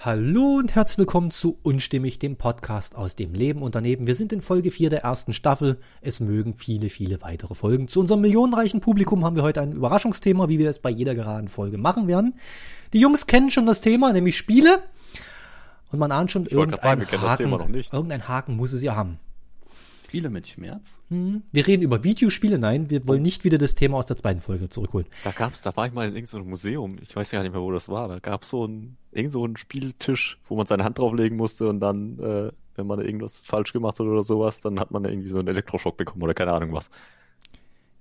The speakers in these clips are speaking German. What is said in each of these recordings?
Hallo und herzlich willkommen zu Unstimmig, dem Podcast aus dem Leben und daneben. Wir sind in Folge 4 der ersten Staffel. Es mögen viele, viele weitere Folgen. Zu unserem millionenreichen Publikum haben wir heute ein Überraschungsthema, wie wir es bei jeder geraden Folge machen werden. Die Jungs kennen schon das Thema, nämlich Spiele. Und man ahnt schon, irgendein, sagen, Haken, irgendein Haken muss es ja haben. Spiele mit Schmerz? Hm. Wir reden über Videospiele, nein, wir wollen nicht wieder das Thema aus der zweiten Folge zurückholen. Da gab's, da war ich mal in irgendeinem Museum, ich weiß ja nicht mehr, wo das war, da gab's so ein, irgend so einen Spieltisch, wo man seine Hand drauflegen musste und dann, äh, wenn man irgendwas falsch gemacht hat oder sowas, dann hat man irgendwie so einen Elektroschock bekommen oder keine Ahnung was.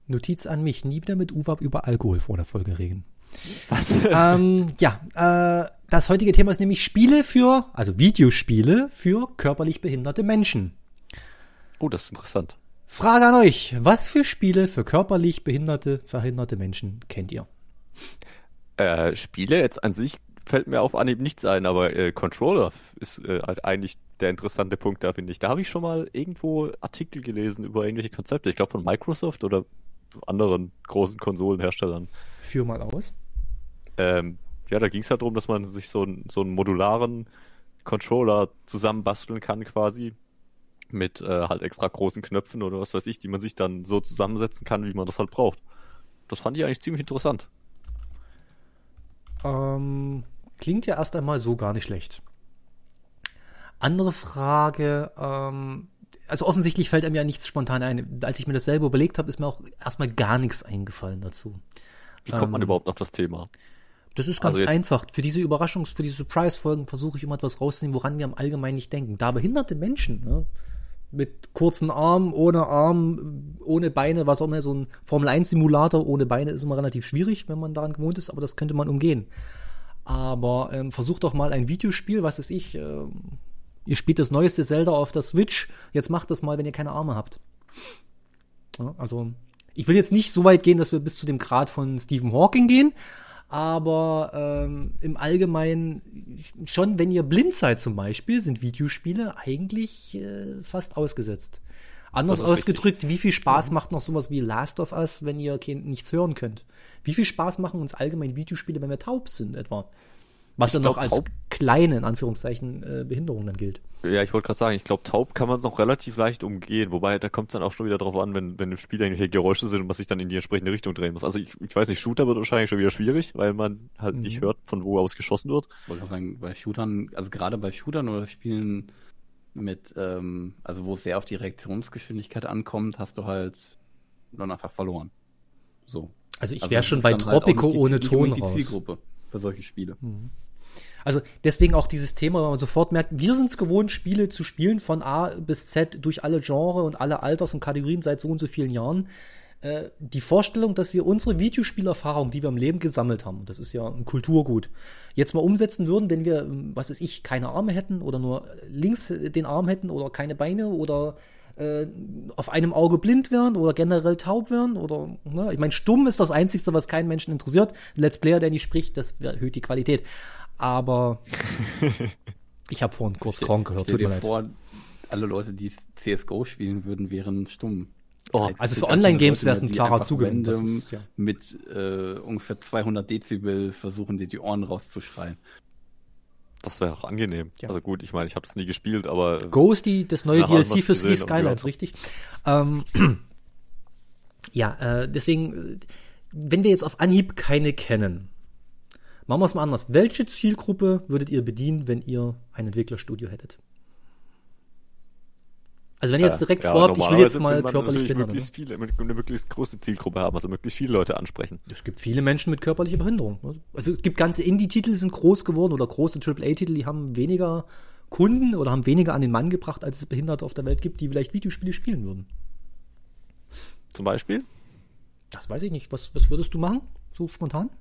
Notiz an mich, nie wieder mit UWAP über Alkohol vor der Folge reden. Was? ähm, ja, äh, das heutige Thema ist nämlich Spiele für, also Videospiele für körperlich behinderte Menschen. Oh, das ist interessant. Frage an euch. Was für Spiele für körperlich behinderte, verhinderte Menschen kennt ihr? Äh, Spiele jetzt an sich fällt mir auf Anhieb nichts ein, aber äh, Controller ist äh, halt eigentlich der interessante Punkt da, finde ich. Da habe ich schon mal irgendwo Artikel gelesen über irgendwelche Konzepte. Ich glaube von Microsoft oder anderen großen Konsolenherstellern. Führ mal aus. Ähm, ja, da ging es halt darum, dass man sich so, so einen modularen Controller zusammenbasteln kann quasi mit äh, halt extra großen Knöpfen oder was weiß ich, die man sich dann so zusammensetzen kann, wie man das halt braucht. Das fand ich eigentlich ziemlich interessant. Ähm, klingt ja erst einmal so gar nicht schlecht. Andere Frage, ähm, also offensichtlich fällt einem ja nichts spontan ein. Als ich mir das selber überlegt habe, ist mir auch erstmal gar nichts eingefallen dazu. Wie kommt ähm, man überhaupt auf das Thema? Das ist ganz also einfach. Für diese Überraschungs-, für diese Surprise-Folgen versuche ich immer etwas rauszunehmen, woran wir am Allgemeinen nicht denken. Da behinderte Menschen, ne, mit kurzen Armen, ohne Arm, ohne Beine, was auch immer, so ein Formel-1-Simulator ohne Beine ist immer relativ schwierig, wenn man daran gewohnt ist, aber das könnte man umgehen. Aber ähm, versucht doch mal ein Videospiel, was ist ich, äh, ihr spielt das neueste Zelda auf der Switch, jetzt macht das mal, wenn ihr keine Arme habt. Ja, also, ich will jetzt nicht so weit gehen, dass wir bis zu dem Grad von Stephen Hawking gehen, aber ähm, im Allgemeinen schon, wenn ihr blind seid zum Beispiel, sind Videospiele eigentlich äh, fast ausgesetzt. Anders ausgedrückt, richtig. wie viel Spaß macht noch sowas wie Last of Us, wenn ihr nichts hören könnt? Wie viel Spaß machen uns allgemein Videospiele, wenn wir taub sind etwa? Was dann noch als taub, kleine, in Anführungszeichen, äh, Behinderung dann gilt. Ja, ich wollte gerade sagen, ich glaube, taub kann man es noch relativ leicht umgehen, wobei da kommt es dann auch schon wieder drauf an, wenn, wenn im Spiel irgendwelche Geräusche sind und man sich dann in die entsprechende Richtung drehen muss. Also ich, ich weiß nicht, Shooter wird wahrscheinlich schon wieder schwierig, weil man halt mhm. nicht hört, von wo aus geschossen wird. Ich wollte auch sagen, bei Shootern, also gerade bei Shootern oder Spielen mit, ähm, also wo es sehr auf die Reaktionsgeschwindigkeit ankommt, hast du halt dann einfach verloren. So. Also ich wäre also schon bei halt Tropico halt ohne Ton die raus. Zielgruppe für solche Spiele. Mhm. Also deswegen auch dieses Thema, weil man sofort merkt, wir sind es gewohnt, Spiele zu spielen von A bis Z durch alle Genre und alle Alters und Kategorien seit so und so vielen Jahren. Äh, die Vorstellung, dass wir unsere Videospielerfahrung, die wir im Leben gesammelt haben, das ist ja ein Kulturgut, jetzt mal umsetzen würden, wenn wir, was weiß ich, keine Arme hätten oder nur links den Arm hätten oder keine Beine oder äh, auf einem Auge blind wären oder generell taub wären oder ne? ich meine stumm ist das einzige was keinen Menschen interessiert Let's Player der nicht spricht das erhöht die Qualität aber ich habe vorhin kurz Kronk gehört. Stell dir vor, alle Leute, die CSGO spielen würden, wären stumm. Oh, also für Online-Games wäre es ein klarer Zugang. Ja. Mit äh, ungefähr 200 Dezibel versuchen dir die Ohren rauszuschreien. Das wäre auch angenehm. Ja. Also gut, ich meine, ich habe das nie gespielt, aber. Ghost, die, das neue DLC für City Skylines, richtig? Ähm, ja, äh, deswegen, wenn wir jetzt auf Anhieb keine kennen, Machen wir es mal anders. Welche Zielgruppe würdet ihr bedienen, wenn ihr ein Entwicklerstudio hättet? Also wenn ihr jetzt direkt ja, vorhabt, ich will jetzt mal körperlich behindert. Möglichst viele, eine möglichst große Zielgruppe haben, also möglichst viele Leute ansprechen. Es gibt viele Menschen mit körperlicher Behinderung. Also es gibt ganze Indie-Titel, die sind groß geworden oder große AAA-Titel, die haben weniger Kunden oder haben weniger an den Mann gebracht, als es Behinderte auf der Welt gibt, die vielleicht Videospiele spielen würden. Zum Beispiel? Das weiß ich nicht. Was, was würdest du machen? So spontan?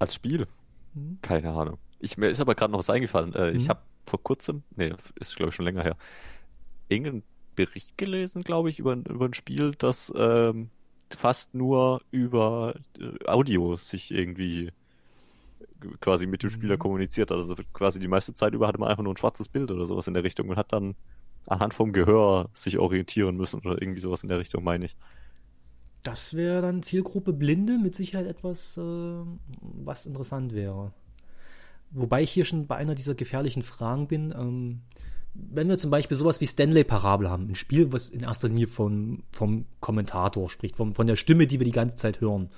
Als Spiel? Mhm. Keine Ahnung. Ich, mir ist aber gerade noch was eingefallen. Äh, mhm. Ich habe vor kurzem, nee, ist glaube ich schon länger her, irgendeinen Bericht gelesen, glaube ich, über, über ein Spiel, das ähm, fast nur über äh, Audio sich irgendwie quasi mit dem Spieler mhm. kommuniziert. Also quasi die meiste Zeit über hatte man einfach nur ein schwarzes Bild oder sowas in der Richtung und hat dann anhand vom Gehör sich orientieren müssen oder irgendwie sowas in der Richtung, meine ich. Das wäre dann Zielgruppe Blinde mit Sicherheit etwas, äh, was interessant wäre. wobei ich hier schon bei einer dieser gefährlichen Fragen bin. Ähm, wenn wir zum Beispiel sowas wie Stanley Parabel haben, ein Spiel, was in erster Linie vom, vom Kommentator spricht, vom, von der Stimme, die wir die ganze Zeit hören.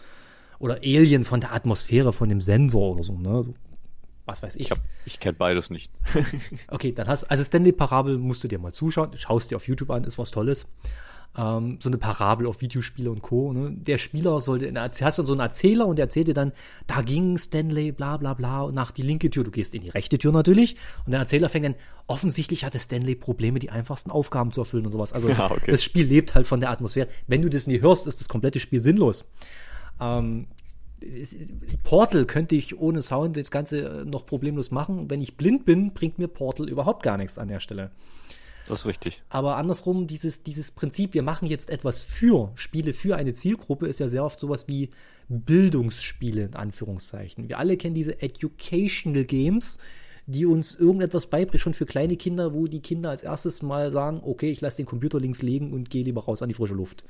Oder Alien von der Atmosphäre, von dem Sensor oder so, ne? So, was weiß ich. Ich, ich kenne beides nicht. okay, dann hast also Stanley Parabel musst du dir mal zuschauen, schaust dir auf YouTube an, ist was Tolles ähm, so eine Parabel auf Videospiele und Co. Ne? Der Spieler sollte, hast du so einen Erzähler und der erzählt dir dann, da ging Stanley, bla bla bla, nach die linke Tür, du gehst in die rechte Tür natürlich und der Erzähler fängt dann, offensichtlich hatte Stanley Probleme, die einfachsten Aufgaben zu erfüllen und sowas. Also ja, okay. das Spiel lebt halt von der Atmosphäre. Wenn du das nie hörst, ist das komplette Spiel sinnlos. Ähm, Portal könnte ich ohne Sound das Ganze noch problemlos machen. Wenn ich blind bin, bringt mir Portal überhaupt gar nichts an der Stelle. Das ist richtig. Aber andersrum, dieses, dieses Prinzip, wir machen jetzt etwas für Spiele für eine Zielgruppe, ist ja sehr oft sowas wie Bildungsspiele in Anführungszeichen. Wir alle kennen diese Educational Games, die uns irgendetwas beibringen, schon für kleine Kinder, wo die Kinder als erstes mal sagen, okay, ich lasse den Computer links legen und gehe lieber raus an die frische Luft.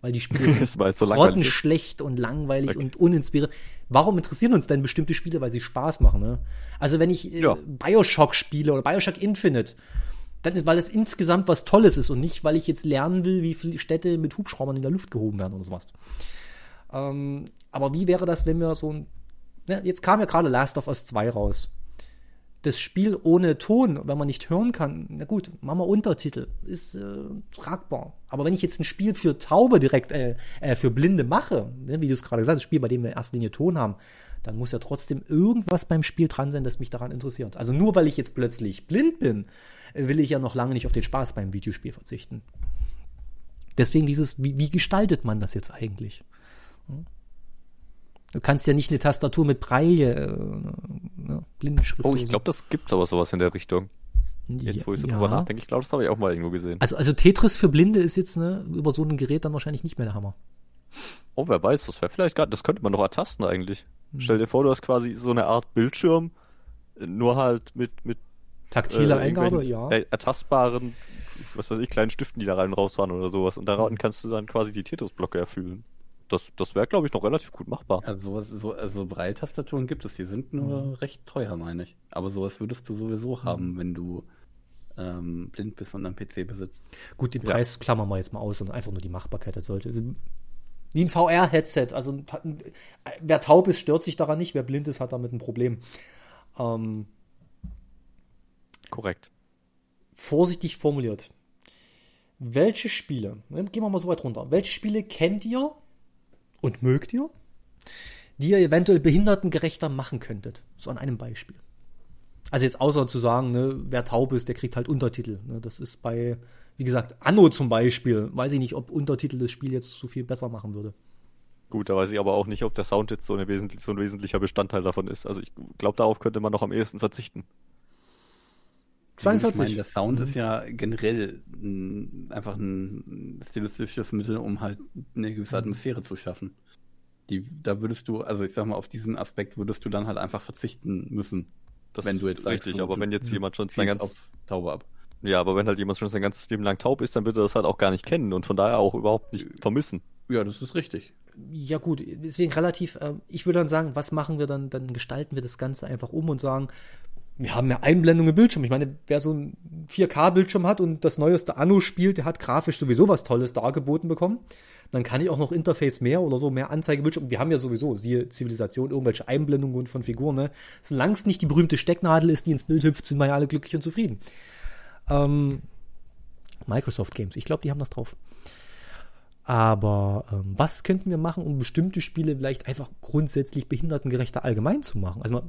Weil die Spiele sind so schlecht und langweilig okay. und uninspirierend. Warum interessieren uns denn bestimmte Spiele? Weil sie Spaß machen, ne? Also wenn ich äh, ja. Bioshock spiele oder Bioshock Infinite, dann weil es insgesamt was Tolles ist und nicht, weil ich jetzt lernen will, wie viele Städte mit Hubschraubern in der Luft gehoben werden oder sowas. Ähm, aber wie wäre das, wenn wir so ein. Ne, jetzt kam ja gerade Last of Us 2 raus. Das Spiel ohne Ton, wenn man nicht hören kann, na gut, machen wir Untertitel, ist äh, tragbar. Aber wenn ich jetzt ein Spiel für Taube direkt, äh, äh, für Blinde mache, ne, wie du es gerade gesagt hast, ein Spiel, bei dem wir in erster Linie Ton haben, dann muss ja trotzdem irgendwas beim Spiel dran sein, das mich daran interessiert. Also nur weil ich jetzt plötzlich blind bin, will ich ja noch lange nicht auf den Spaß beim Videospiel verzichten. Deswegen dieses, wie, wie gestaltet man das jetzt eigentlich? Du kannst ja nicht eine Tastatur mit Breille, äh, ne, Blindenschrift. Oh, ich glaube, das gibt aber sowas in der Richtung. Jetzt, wo ich so ja. drüber nachdenke, ich glaube, das habe ich auch mal irgendwo gesehen. Also, also Tetris für Blinde ist jetzt ne, über so ein Gerät dann wahrscheinlich nicht mehr der Hammer. Oh, wer weiß, das wäre vielleicht gerade, das könnte man doch ertasten eigentlich. Hm. Stell dir vor, du hast quasi so eine Art Bildschirm, nur halt mit, mit Taktile äh, Eingabe, ja. Ertastbaren, was weiß ich, kleinen Stiften, die da rein und raus waren oder sowas. Und daran mhm. kannst du dann quasi die Tetris-Blöcke erfüllen. Das, das wäre, glaube ich, noch relativ gut machbar. Also sowas, so, also Braille-Tastaturen gibt es, die sind nur mhm. recht teuer, meine ich. Aber sowas würdest du sowieso mhm. haben, wenn du ähm, blind bist und einen PC besitzt. Gut, den Preis ja. klammern wir jetzt mal aus und einfach nur die Machbarkeit. Das sollte. Wie ein VR-Headset. Also wer taub ist, stört sich daran nicht. Wer blind ist, hat damit ein Problem. Ähm, Korrekt. Vorsichtig formuliert. Welche Spiele, ne, gehen wir mal so weit runter, welche Spiele kennt ihr und mögt ihr, die ihr eventuell behindertengerechter machen könntet? So an einem Beispiel. Also jetzt außer zu sagen, ne, wer taub ist, der kriegt halt Untertitel. Ne? Das ist bei, wie gesagt, Anno zum Beispiel. Weiß ich nicht, ob Untertitel das Spiel jetzt so viel besser machen würde. Gut, da weiß ich aber auch nicht, ob der Sound jetzt so, so ein wesentlicher Bestandteil davon ist. Also ich glaube, darauf könnte man noch am ehesten verzichten. 42. Ich meine, der Sound mhm. ist ja generell ein, einfach ein stilistisches Mittel, um halt eine gewisse mhm. Atmosphäre zu schaffen. Die, da würdest du, also ich sag mal, auf diesen Aspekt würdest du dann halt einfach verzichten müssen. Das wenn du jetzt ist richtig, aber wenn jetzt jemand schon sein ganz Taube ab. Ja, aber wenn halt jemand schon sein ganzes Leben lang taub ist, dann wird er das halt auch gar nicht kennen und von daher auch überhaupt nicht vermissen. Ja, das ist richtig. Ja gut, deswegen relativ, äh, ich würde dann sagen, was machen wir dann, dann gestalten wir das Ganze einfach um und sagen, wir haben ja Einblendung im Bildschirm. Ich meine, wer so ein 4K-Bildschirm hat und das neueste Anno spielt, der hat grafisch sowieso was Tolles dargeboten bekommen. Dann kann ich auch noch Interface mehr oder so, mehr Anzeigebildschirm. Wir haben ja sowieso, siehe Zivilisation, irgendwelche Einblendungen von Figuren. Ne? Solange es nicht die berühmte Stecknadel ist, die ins Bild hüpft, sind wir ja alle glücklich und zufrieden. Ähm, Microsoft Games, ich glaube, die haben das drauf. Aber ähm, was könnten wir machen, um bestimmte Spiele vielleicht einfach grundsätzlich behindertengerechter allgemein zu machen? Also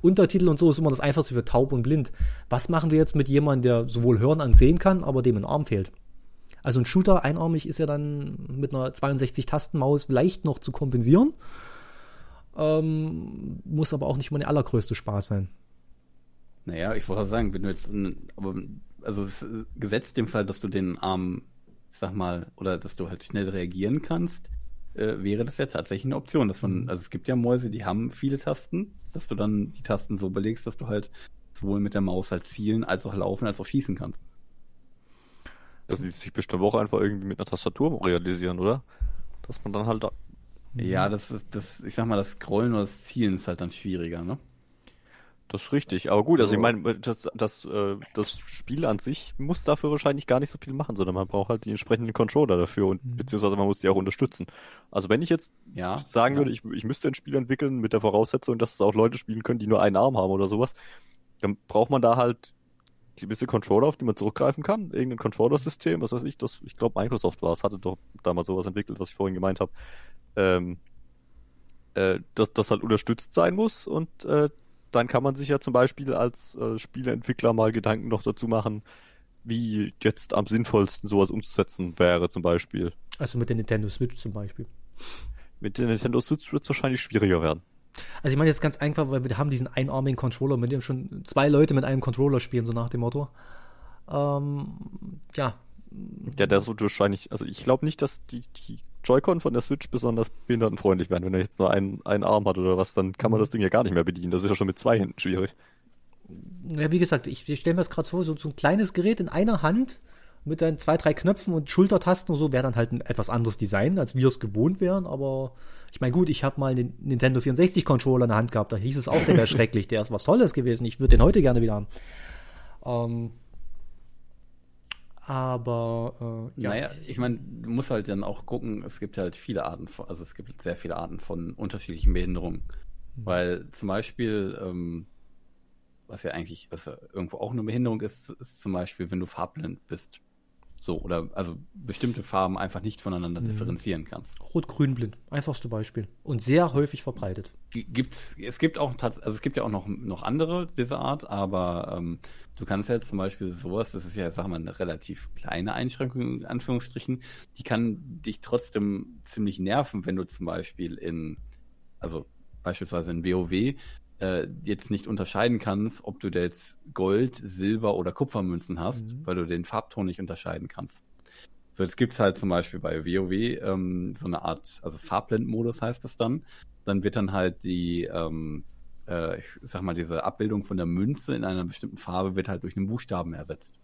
Untertitel und so ist immer das Einfachste für taub und blind. Was machen wir jetzt mit jemandem, der sowohl hören als sehen kann, aber dem ein Arm fehlt? Also ein Shooter einarmig ist ja dann mit einer 62-Tasten-Maus leicht noch zu kompensieren. Ähm, muss aber auch nicht mal der allergrößte Spaß sein. Naja, ich wollte sagen, wenn du jetzt, aber also gesetzt dem Fall, dass du den Arm sag mal, oder dass du halt schnell reagieren kannst, äh, wäre das ja tatsächlich eine Option. Dass man, mhm. also es gibt ja Mäuse, die haben viele Tasten, dass du dann die Tasten so belegst, dass du halt sowohl mit der Maus halt zielen, als auch laufen, als auch schießen kannst. Das ließ sich bestimmt auch einfach irgendwie mit einer Tastatur realisieren, oder? Dass man dann halt. Da ja, das ist, das, ich sag mal, das Scrollen oder das Zielen ist halt dann schwieriger, ne? Das ist richtig, aber gut, also, also ich meine, das, das, äh, das Spiel an sich muss dafür wahrscheinlich gar nicht so viel machen, sondern man braucht halt die entsprechenden Controller dafür und mhm. beziehungsweise man muss die auch unterstützen. Also wenn ich jetzt ja, sagen ja. würde, ich, ich müsste ein Spiel entwickeln mit der Voraussetzung, dass es auch Leute spielen können, die nur einen Arm haben oder sowas, dann braucht man da halt gewisse Controller, auf die man zurückgreifen kann, irgendein Controller-System, was weiß ich, das, ich glaube Microsoft war es, hatte doch damals sowas entwickelt, was ich vorhin gemeint habe, ähm, äh, dass das halt unterstützt sein muss und äh, dann kann man sich ja zum Beispiel als äh, Spieleentwickler mal Gedanken noch dazu machen, wie jetzt am sinnvollsten sowas umzusetzen wäre, zum Beispiel. Also mit der Nintendo Switch zum Beispiel. Mit der Nintendo Switch wird es wahrscheinlich schwieriger werden. Also ich meine jetzt ganz einfach, weil wir haben diesen einarmigen Controller, mit dem schon zwei Leute mit einem Controller spielen, so nach dem Motto. Ähm, ja. Ja, der wird wahrscheinlich, also ich glaube nicht, dass die, die Joy-Con von der Switch besonders behindertenfreundlich werden. Wenn er jetzt nur einen, einen Arm hat oder was, dann kann man das Ding ja gar nicht mehr bedienen. Das ist ja schon mit zwei Händen schwierig. Ja, wie gesagt, ich, ich stelle mir das gerade vor, so, so ein kleines Gerät in einer Hand mit dann zwei, drei Knöpfen und Schultertasten und so wäre dann halt ein etwas anderes Design, als wir es gewohnt wären, aber ich meine, gut, ich habe mal den Nintendo 64 Controller in der Hand gehabt, da hieß es auch, der wäre schrecklich, der ist was Tolles gewesen, ich würde den heute gerne wieder haben. Ähm, aber äh, ja. Naja, ich meine, du musst halt dann auch gucken, es gibt halt viele Arten von, also es gibt sehr viele Arten von unterschiedlichen Behinderungen. Mhm. Weil zum Beispiel, ähm, was ja eigentlich, was ja irgendwo auch eine Behinderung ist, ist zum Beispiel, wenn du farblind bist. So, oder also bestimmte Farben einfach nicht voneinander mhm. differenzieren kannst. Rot-Grün-Blind, einfachste Beispiel. Und sehr häufig verbreitet. Gibt's, es gibt auch also es gibt ja auch noch, noch andere dieser Art, aber ähm, du kannst ja zum Beispiel sowas, das ist ja, sagen wir mal, eine relativ kleine Einschränkung, in Anführungsstrichen, die kann dich trotzdem ziemlich nerven, wenn du zum Beispiel in, also beispielsweise in WoW äh, jetzt nicht unterscheiden kannst, ob du da jetzt Gold, Silber oder Kupfermünzen hast, mhm. weil du den Farbton nicht unterscheiden kannst. So, jetzt gibt's halt zum Beispiel bei WoW ähm, so eine Art, also Farbblendmodus heißt das dann. Dann wird dann halt die, ähm, äh, ich sag mal, diese Abbildung von der Münze in einer bestimmten Farbe wird halt durch einen Buchstaben ersetzt.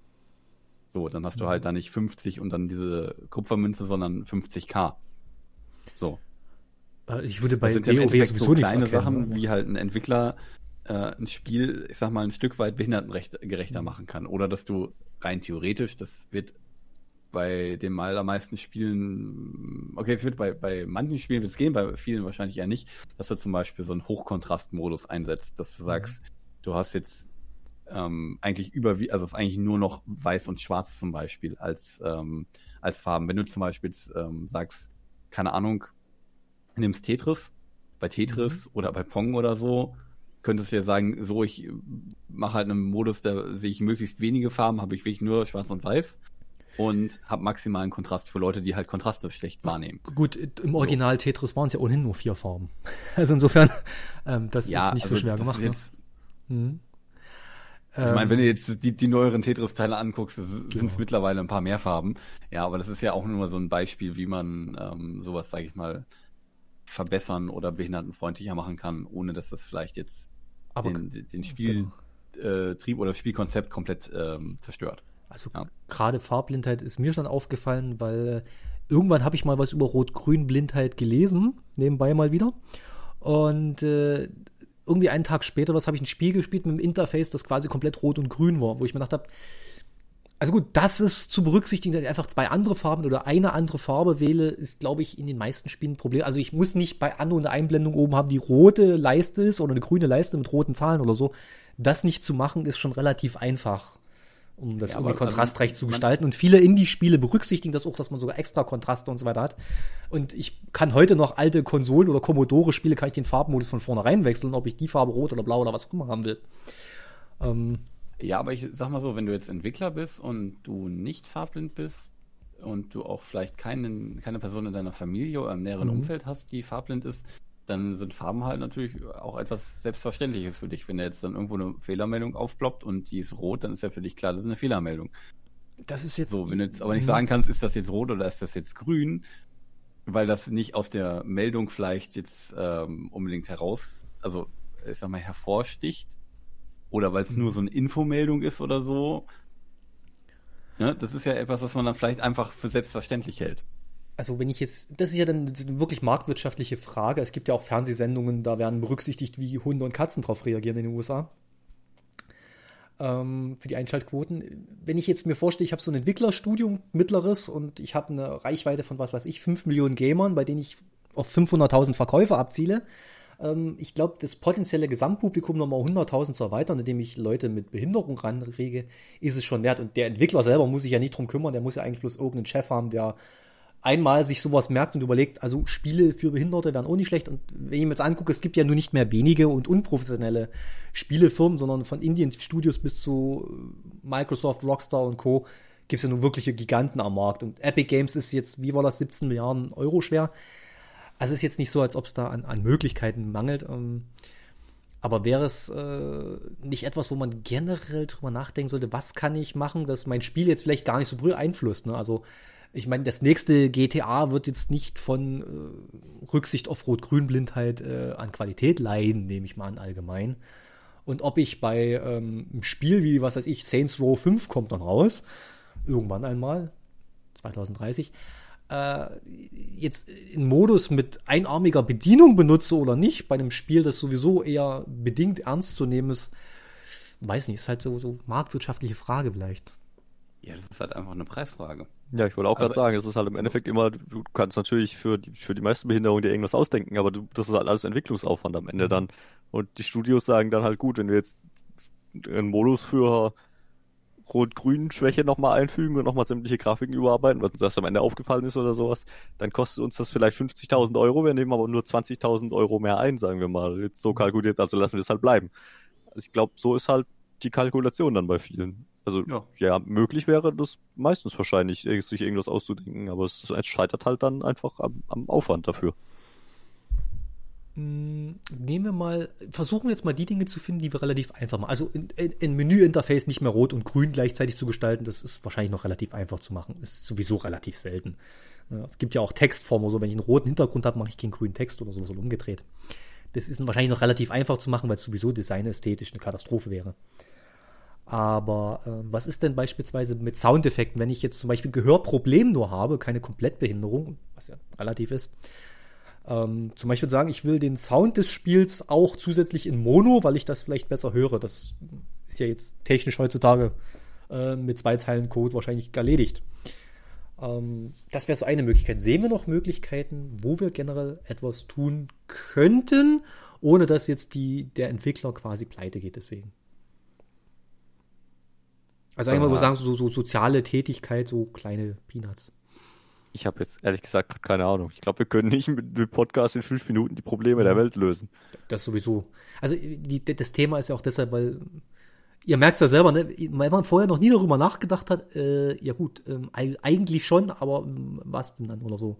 So, dann hast mhm. du halt da nicht 50 und dann diese Kupfermünze, sondern 50k. So. Äh, ich würde bei das sind WoW sowieso so kleine Sachen, wie halt ein Entwickler äh, ein Spiel, ich sag mal, ein Stück weit behindertengerechter mhm. machen kann. Oder dass du rein theoretisch, das wird bei den allermeisten Spielen, okay, es wird bei, bei manchen Spielen wird es gehen, bei vielen wahrscheinlich eher nicht, dass du zum Beispiel so einen Hochkontrastmodus einsetzt, dass du sagst, mhm. du hast jetzt ähm, eigentlich über, also eigentlich nur noch weiß und schwarz zum Beispiel als, ähm, als Farben. Wenn du zum Beispiel ähm, sagst, keine Ahnung, nimmst Tetris, bei Tetris mhm. oder bei Pong oder so, könntest du ja sagen, so, ich mache halt einen Modus, da sehe ich möglichst wenige Farben, habe ich wirklich nur schwarz und weiß und habe maximalen Kontrast für Leute, die halt Kontraste schlecht wahrnehmen. Gut, im Original so. Tetris waren es ja ohnehin nur vier Farben. Also insofern, ähm, das ja, ist nicht also so schwer gemacht. Ne? Jetzt, mhm. Ich meine, wenn du jetzt die, die neueren Tetris-Teile anguckst, sind es ja. mittlerweile ein paar mehr Farben. Ja, aber das ist ja auch nur so ein Beispiel, wie man ähm, sowas, sage ich mal, verbessern oder behindertenfreundlicher machen kann, ohne dass das vielleicht jetzt aber den, den Spieltrieb genau. äh, oder das Spielkonzept komplett ähm, zerstört. Also ja. gerade Farbblindheit ist mir schon aufgefallen, weil äh, irgendwann habe ich mal was über Rot-Grün-Blindheit gelesen, nebenbei mal wieder. Und äh, irgendwie einen Tag später, was habe ich ein Spiel gespielt mit einem Interface, das quasi komplett rot und grün war, wo ich mir gedacht habe, also gut, das ist zu berücksichtigen, dass ich einfach zwei andere Farben oder eine andere Farbe wähle, ist, glaube ich, in den meisten Spielen ein Problem. Also ich muss nicht bei An- und Einblendung oben haben, die rote Leiste ist oder eine grüne Leiste mit roten Zahlen oder so. Das nicht zu machen, ist schon relativ einfach, um das ja, irgendwie also kontrastreich also, zu gestalten. Und viele Indie-Spiele berücksichtigen das auch, dass man sogar extra Kontraste und so weiter hat. Und ich kann heute noch alte Konsolen oder Commodore-Spiele, kann ich den Farbmodus von vornherein wechseln, ob ich die Farbe rot oder blau oder was auch immer haben will. Ähm, ja, aber ich sag mal so, wenn du jetzt Entwickler bist und du nicht farblind bist und du auch vielleicht keinen, keine Person in deiner Familie oder im näheren mhm. Umfeld hast, die farblind ist, dann sind Farben halt natürlich auch etwas Selbstverständliches für dich. Wenn da jetzt dann irgendwo eine Fehlermeldung aufploppt und die ist rot, dann ist ja für dich klar, das ist eine Fehlermeldung. Das ist jetzt. So, wenn du jetzt aber nicht sagen kannst, ist das jetzt rot oder ist das jetzt grün, weil das nicht aus der Meldung vielleicht jetzt ähm, unbedingt heraus, also ich sag mal, hervorsticht, oder weil es nur so eine Infomeldung ist oder so. Ja, das ist ja etwas, was man dann vielleicht einfach für selbstverständlich hält. Also wenn ich jetzt, das ist ja dann eine wirklich marktwirtschaftliche Frage. Es gibt ja auch Fernsehsendungen, da werden berücksichtigt, wie Hunde und Katzen drauf reagieren in den USA. ähm, für die Einschaltquoten. Wenn ich jetzt mir vorstelle, ich habe so ein Entwicklerstudium mittleres und ich habe eine Reichweite von, was weiß ich, 5 Millionen Gamern, bei denen ich auf 500.000 Verkäufer abziele. Ähm, ich glaube, das potenzielle Gesamtpublikum nochmal 100.000 zu erweitern, indem ich Leute mit Behinderung ranrege, ist es schon wert. Und der Entwickler selber muss sich ja nicht drum kümmern, der muss ja eigentlich bloß irgendeinen Chef haben, der einmal sich sowas merkt und überlegt, also Spiele für Behinderte wären auch nicht schlecht. Und wenn ich mir jetzt angucke, es gibt ja nur nicht mehr wenige und unprofessionelle Spielefirmen, sondern von Indien-Studios bis zu Microsoft, Rockstar und Co. gibt es ja nun wirkliche Giganten am Markt. Und Epic Games ist jetzt, wie war das, 17 Milliarden Euro schwer. Also es ist jetzt nicht so, als ob es da an, an Möglichkeiten mangelt. Ähm, aber wäre es äh, nicht etwas, wo man generell drüber nachdenken sollte, was kann ich machen, dass mein Spiel jetzt vielleicht gar nicht so beeinflusst? Ne? Also ich meine, das nächste GTA wird jetzt nicht von äh, Rücksicht auf Rot-Grün-Blindheit äh, an Qualität leiden, nehme ich mal an allgemein. Und ob ich bei ähm, einem Spiel wie, was weiß ich, Saints Row 5 kommt dann raus, irgendwann einmal, 2030, äh, jetzt einen Modus mit einarmiger Bedienung benutze oder nicht, bei einem Spiel, das sowieso eher bedingt ernst zu nehmen ist, weiß nicht, ist halt so, so marktwirtschaftliche Frage vielleicht. Ja, das ist halt einfach eine Preisfrage. Ja, ich wollte auch gerade sagen, es ist halt im Endeffekt immer, du kannst natürlich für die, für die meisten Behinderungen dir irgendwas ausdenken, aber du, das ist halt alles Entwicklungsaufwand am Ende mhm. dann. Und die Studios sagen dann halt, gut, wenn wir jetzt einen Modus für Rot-Grün-Schwäche nochmal einfügen und nochmal sämtliche Grafiken überarbeiten, was uns das am Ende aufgefallen ist oder sowas, dann kostet uns das vielleicht 50.000 Euro, wir nehmen aber nur 20.000 Euro mehr ein, sagen wir mal. Jetzt so kalkuliert, also lassen wir es halt bleiben. Also ich glaube, so ist halt die Kalkulation dann bei vielen. Also ja. ja, möglich wäre das meistens wahrscheinlich, sich irgendwas auszudenken, aber es, es scheitert halt dann einfach am, am Aufwand dafür. Hm, nehmen wir mal, versuchen wir jetzt mal die Dinge zu finden, die wir relativ einfach machen. Also ein Menüinterface nicht mehr rot und grün gleichzeitig zu gestalten, das ist wahrscheinlich noch relativ einfach zu machen. Ist sowieso relativ selten. Es gibt ja auch Textformen, so wenn ich einen roten Hintergrund habe, mache ich keinen grünen Text oder so, so umgedreht. Das ist wahrscheinlich noch relativ einfach zu machen, weil es sowieso designästhetisch eine Katastrophe wäre. Aber äh, was ist denn beispielsweise mit Soundeffekten, wenn ich jetzt zum Beispiel Gehörproblem nur habe, keine Komplettbehinderung, was ja relativ ist, ähm, zum Beispiel sagen, ich will den Sound des Spiels auch zusätzlich in Mono, weil ich das vielleicht besser höre. Das ist ja jetzt technisch heutzutage äh, mit zwei Teilen Code wahrscheinlich erledigt. Ähm, das wäre so eine Möglichkeit. Sehen wir noch Möglichkeiten, wo wir generell etwas tun könnten, ohne dass jetzt die, der Entwickler quasi pleite geht deswegen? Also einmal, wo sagen, so, so soziale Tätigkeit, so kleine Peanuts. Ich habe jetzt ehrlich gesagt keine Ahnung. Ich glaube, wir können nicht mit dem Podcast in fünf Minuten die Probleme der Welt lösen. Das sowieso. Also die, das Thema ist ja auch deshalb, weil ihr merkt es ja selber, ne? weil man vorher noch nie darüber nachgedacht hat, äh, ja gut, ähm, eigentlich schon, aber ähm, was denn dann oder so.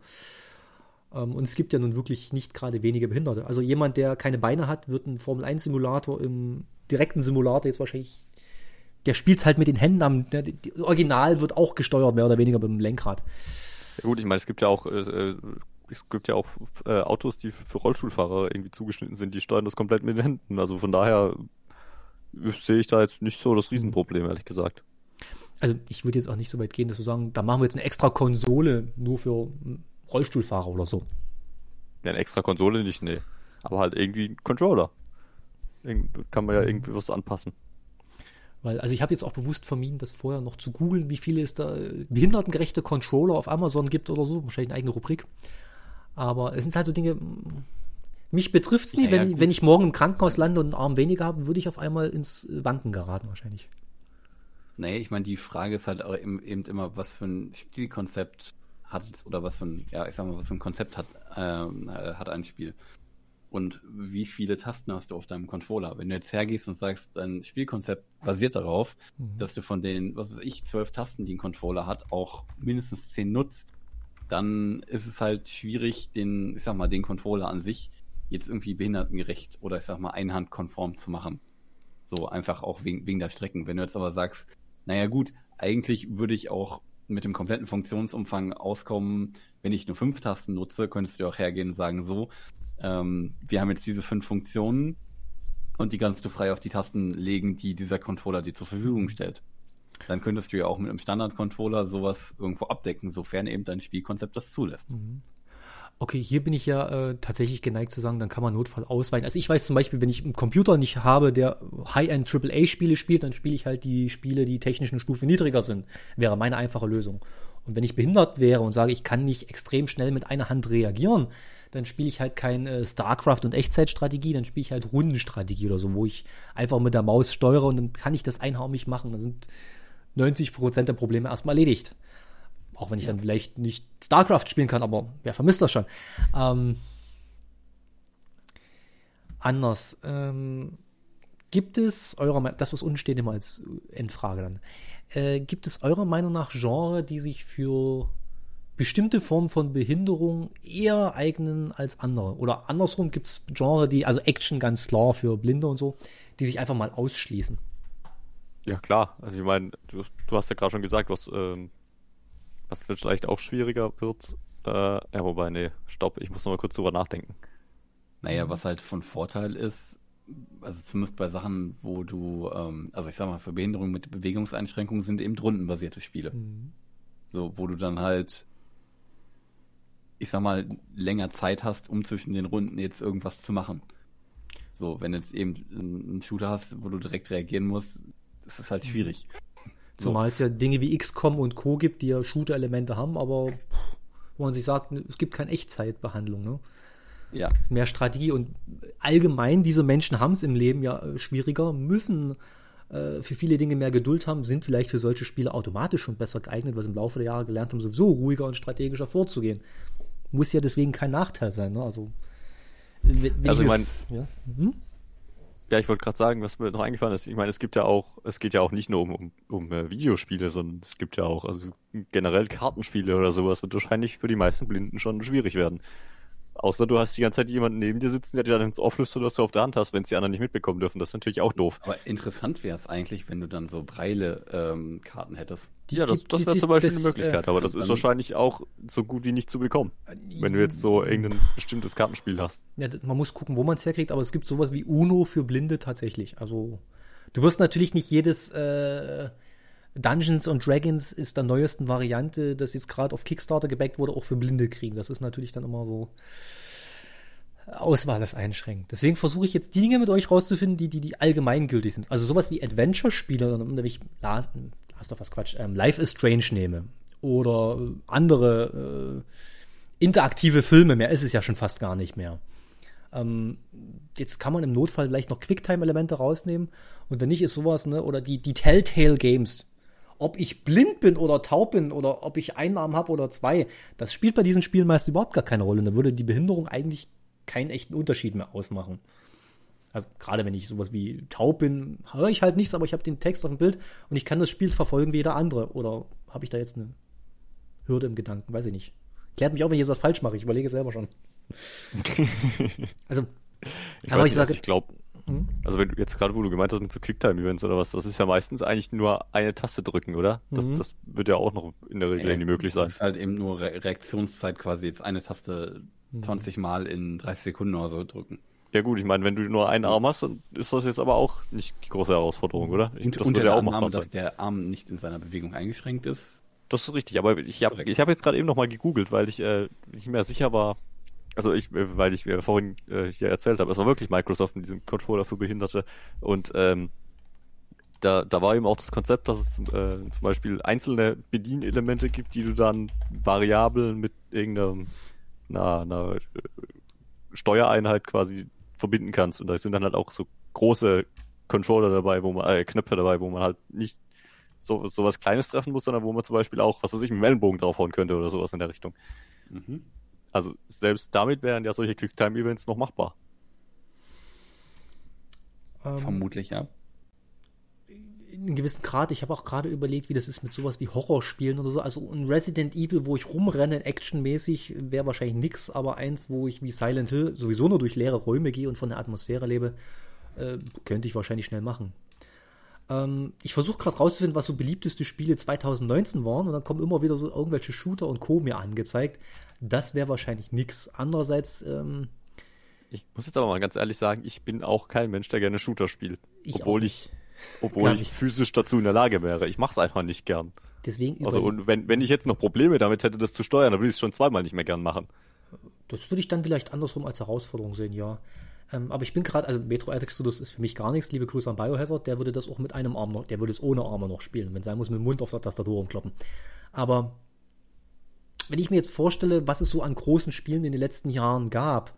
Ähm, und es gibt ja nun wirklich nicht gerade wenige Behinderte. Also jemand, der keine Beine hat, wird ein Formel-1-Simulator im direkten Simulator jetzt wahrscheinlich der spielt halt mit den Händen am. Ne, die Original wird auch gesteuert, mehr oder weniger mit dem Lenkrad. Ja, gut, ich meine, es gibt ja auch. Äh, äh, es gibt ja auch äh, Autos, die für Rollstuhlfahrer irgendwie zugeschnitten sind, die steuern das komplett mit den Händen. Also von daher sehe ich da jetzt nicht so das Riesenproblem, ehrlich gesagt. Also ich würde jetzt auch nicht so weit gehen, dass wir sagen, da machen wir jetzt eine extra Konsole nur für Rollstuhlfahrer oder so. Ja, eine extra Konsole nicht, nee. Aber halt irgendwie ein Controller. Kann man ja irgendwie was anpassen. Weil, also ich habe jetzt auch bewusst vermieden, das vorher noch zu googeln, wie viele es da äh, behindertengerechte Controller auf Amazon gibt oder so. Wahrscheinlich eine eigene Rubrik. Aber es sind halt so Dinge, mich betrifft es nie. Ja, wenn, ja, wenn ich morgen im Krankenhaus lande und einen Arm weniger habe, würde ich auf einmal ins Wanken geraten wahrscheinlich. Nee, ich meine, die Frage ist halt auch eben, eben immer, was für ein Spielkonzept hat es oder was für ein, ja, ich sag mal, was für ein Konzept hat, ähm, äh, hat ein Spiel und wie viele Tasten hast du auf deinem Controller. Wenn du jetzt hergehst und sagst, dein Spielkonzept basiert darauf, mhm. dass du von den, was weiß ich, zwölf Tasten, die ein Controller hat, auch mindestens zehn nutzt, dann ist es halt schwierig, den, ich sag mal, den Controller an sich jetzt irgendwie behindertengerecht oder ich sag mal einhandkonform zu machen. So einfach auch wegen, wegen der Strecken. Wenn du jetzt aber sagst, naja gut, eigentlich würde ich auch mit dem kompletten Funktionsumfang auskommen, wenn ich nur fünf Tasten nutze, könntest du auch hergehen und sagen, so, ähm, wir haben jetzt diese fünf Funktionen und die kannst du frei auf die Tasten legen, die dieser Controller dir zur Verfügung stellt. Dann könntest du ja auch mit einem Standard-Controller sowas irgendwo abdecken, sofern eben dein Spielkonzept das zulässt. Mhm. Okay, hier bin ich ja äh, tatsächlich geneigt zu sagen, dann kann man Notfall ausweichen. Also ich weiß zum Beispiel, wenn ich einen Computer nicht habe, der High-End AAA-Spiele spielt, dann spiele ich halt die Spiele, die technischen Stufe niedriger sind. Wäre meine einfache Lösung. Und wenn ich behindert wäre und sage, ich kann nicht extrem schnell mit einer Hand reagieren, dann spiele ich halt kein äh, StarCraft und Echtzeitstrategie, dann spiele ich halt Rundenstrategie oder so, wo ich einfach mit der Maus steuere und dann kann ich das einhaumig machen. Dann sind 90 Prozent der Probleme erstmal erledigt. Auch wenn ich ja. dann vielleicht nicht StarCraft spielen kann, aber wer vermisst das schon? Ähm, anders. Ähm, gibt es eurer Meinung, das was unten steht immer als Endfrage dann, äh, gibt es eurer Meinung nach Genre, die sich für bestimmte Formen von Behinderung eher eignen als andere? Oder andersrum gibt es Genre, die, also Action ganz klar für Blinde und so, die sich einfach mal ausschließen? Ja, klar. Also ich meine, du, du hast ja gerade schon gesagt, was ähm, was vielleicht auch schwieriger wird. Äh, ja, wobei, nee, stopp, ich muss noch mal kurz drüber nachdenken. Naja, was halt von Vorteil ist, also zumindest bei Sachen, wo du, ähm, also ich sag mal, für Behinderungen mit Bewegungseinschränkungen sind eben rundenbasierte Spiele. Mhm. So, wo du dann halt, ich sag mal, länger Zeit hast, um zwischen den Runden jetzt irgendwas zu machen. So, wenn du jetzt eben einen Shooter hast, wo du direkt reagieren musst, ist es halt mhm. schwierig. Zumal es ja Dinge wie XCOM und Co. gibt, die ja Shooter-Elemente haben, aber wo man sich sagt, es gibt keine Echtzeitbehandlung. Ne? Ja. Mehr Strategie und allgemein, diese Menschen haben es im Leben ja äh, schwieriger, müssen äh, für viele Dinge mehr Geduld haben, sind vielleicht für solche Spiele automatisch schon besser geeignet, was im Laufe der Jahre gelernt haben, sowieso ruhiger und strategischer vorzugehen. Muss ja deswegen kein Nachteil sein. Ne? Also, wenn also ich mein, ja? hm? Ja, ich wollte gerade sagen, was mir noch eingefallen ist. Ich meine, es gibt ja auch, es geht ja auch nicht nur um, um, um äh, Videospiele, sondern es gibt ja auch, also generell Kartenspiele oder sowas wird wahrscheinlich für die meisten Blinden schon schwierig werden. Außer du hast die ganze Zeit jemanden neben dir sitzen, der dir dann ins Ohr flüstert, was du auf der Hand hast, wenn es die anderen nicht mitbekommen dürfen. Das ist natürlich auch doof. Aber interessant wäre es eigentlich, wenn du dann so Breile-Karten ähm, hättest. Die, ja, das, das wäre zum Beispiel das, eine Möglichkeit, äh, aber das ist wahrscheinlich auch so gut wie nicht zu bekommen, wenn du jetzt so irgendein bestimmtes Kartenspiel hast. Ja, man muss gucken, wo man es herkriegt, aber es gibt sowas wie Uno für Blinde tatsächlich. Also du wirst natürlich nicht jedes äh, Dungeons and Dragons ist der neuesten Variante, das jetzt gerade auf Kickstarter gebackt wurde, auch für Blinde kriegen. Das ist natürlich dann immer so Auswahl ist einschränkt. Deswegen versuche ich jetzt die Dinge mit euch rauszufinden, die, die, die allgemeingültig sind. Also sowas wie Adventure-Spiele, wenn ich Last, Last of Us Quatsch, ähm, Life is Strange nehme oder andere äh, interaktive Filme, mehr ist es ja schon fast gar nicht mehr. Ähm, jetzt kann man im Notfall vielleicht noch Quicktime-Elemente rausnehmen und wenn nicht, ist sowas, ne, oder die, die Telltale Games, ob ich blind bin oder taub bin oder ob ich einen Arm habe oder zwei, das spielt bei diesen Spielen meist überhaupt gar keine Rolle. Da würde die Behinderung eigentlich keinen echten Unterschied mehr ausmachen. Also gerade wenn ich sowas wie taub bin, höre ich halt nichts, aber ich habe den Text auf dem Bild und ich kann das Spiel verfolgen wie jeder andere. Oder habe ich da jetzt eine Hürde im Gedanken? Weiß ich nicht. Klärt mich auch, wenn ich jetzt was falsch mache. Ich überlege selber schon. also, ich aber ich sage, ich glaube, hm? Also wenn du jetzt gerade, wo du gemeint hast mit so Quicktime-Events oder was, das ist ja meistens eigentlich nur eine Taste drücken, oder? Das, mhm. das wird ja auch noch in der Regel irgendwie möglich sein. Das ist halt eben nur Re Reaktionszeit quasi, jetzt eine Taste 20 mhm. Mal in 30 Sekunden oder so drücken. Ja gut, ich meine, wenn du nur einen Arm hast, dann ist das jetzt aber auch nicht die große Herausforderung, oder? Ich, und, das und ja auch machbar dass der Arm nicht in seiner Bewegung eingeschränkt ist. Das ist richtig, aber ich habe ich hab jetzt gerade eben nochmal gegoogelt, weil ich äh, nicht mehr sicher war, also ich, äh, weil ich mir vorhin äh, hier erzählt habe, es war wirklich Microsoft mit diesem Controller für Behinderte und ähm, da, da war eben auch das Konzept, dass es äh, zum Beispiel einzelne Bedienelemente gibt, die du dann variabel mit irgendeiner einer, einer äh, Steuereinheit quasi verbinden kannst und da sind dann halt auch so große Controller dabei, wo man, äh, Knöpfe dabei, wo man halt nicht so, so was Kleines treffen muss, sondern wo man zum Beispiel auch, was weiß ich, einen Wellenbogen draufhauen könnte oder sowas in der Richtung. Mhm. Also selbst damit wären ja solche Quicktime-Events noch machbar. Ähm, Vermutlich, ja. In einem gewissen Grad. Ich habe auch gerade überlegt, wie das ist mit sowas wie Horrorspielen oder so. Also ein Resident Evil, wo ich rumrenne, actionmäßig, wäre wahrscheinlich nix, aber eins, wo ich wie Silent Hill sowieso nur durch leere Räume gehe und von der Atmosphäre lebe, äh, könnte ich wahrscheinlich schnell machen. Ähm, ich versuche gerade rauszufinden, was so beliebteste Spiele 2019 waren und dann kommen immer wieder so irgendwelche Shooter und Co. mir angezeigt. Das wäre wahrscheinlich nix. Andererseits, ähm, ich muss jetzt aber mal ganz ehrlich sagen, ich bin auch kein Mensch, der gerne Shooter spielt. Ich obwohl ich, obwohl ich physisch dazu in der Lage wäre. Ich mache es einfach nicht gern. Deswegen also und wenn, wenn ich jetzt noch Probleme damit hätte, das zu steuern, dann würde ich es schon zweimal nicht mehr gern machen. Das würde ich dann vielleicht andersrum als Herausforderung sehen, ja. Ähm, aber ich bin gerade, also Metro Exodus ist für mich gar nichts. Liebe Grüße an Biohazard, der würde das auch mit einem Arm noch, der würde es ohne Arme noch spielen. Wenn sein muss, mit dem Mund auf der Tastatur umkloppen. Aber wenn ich mir jetzt vorstelle, was es so an großen Spielen in den letzten Jahren gab,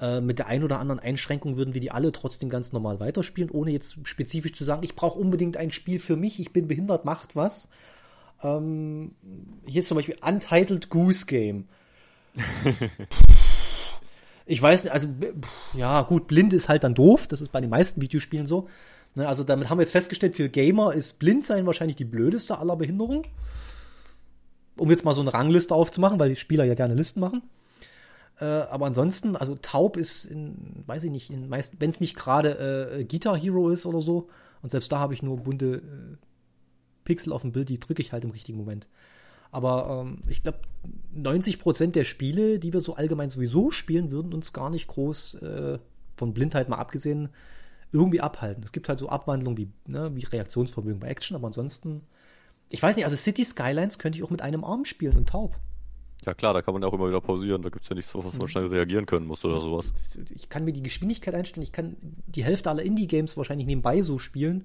äh, mit der ein oder anderen Einschränkung würden wir die alle trotzdem ganz normal weiterspielen, ohne jetzt spezifisch zu sagen, ich brauche unbedingt ein Spiel für mich, ich bin behindert, macht was. Ähm, hier ist zum Beispiel Untitled Goose Game. ich weiß nicht, also ja gut, blind ist halt dann doof, das ist bei den meisten Videospielen so. Ne, also damit haben wir jetzt festgestellt, für Gamer ist blind sein wahrscheinlich die blödeste aller Behinderungen. Um jetzt mal so eine Rangliste aufzumachen, weil die Spieler ja gerne Listen machen. Äh, aber ansonsten, also taub ist in, weiß ich nicht, wenn es nicht gerade äh, Guitar Hero ist oder so, und selbst da habe ich nur bunte äh, Pixel auf dem Bild, die drücke ich halt im richtigen Moment. Aber ähm, ich glaube, 90% der Spiele, die wir so allgemein sowieso spielen, würden uns gar nicht groß äh, von Blindheit mal abgesehen irgendwie abhalten. Es gibt halt so Abwandlungen wie, ne, wie Reaktionsvermögen bei Action, aber ansonsten, ich weiß nicht, also City Skylines könnte ich auch mit einem Arm spielen und taub. Ja klar, da kann man ja auch immer wieder pausieren. Da gibt es ja nichts, was man mhm. schnell reagieren können muss oder sowas. Ich kann mir die Geschwindigkeit einstellen. Ich kann die Hälfte aller Indie-Games wahrscheinlich nebenbei so spielen.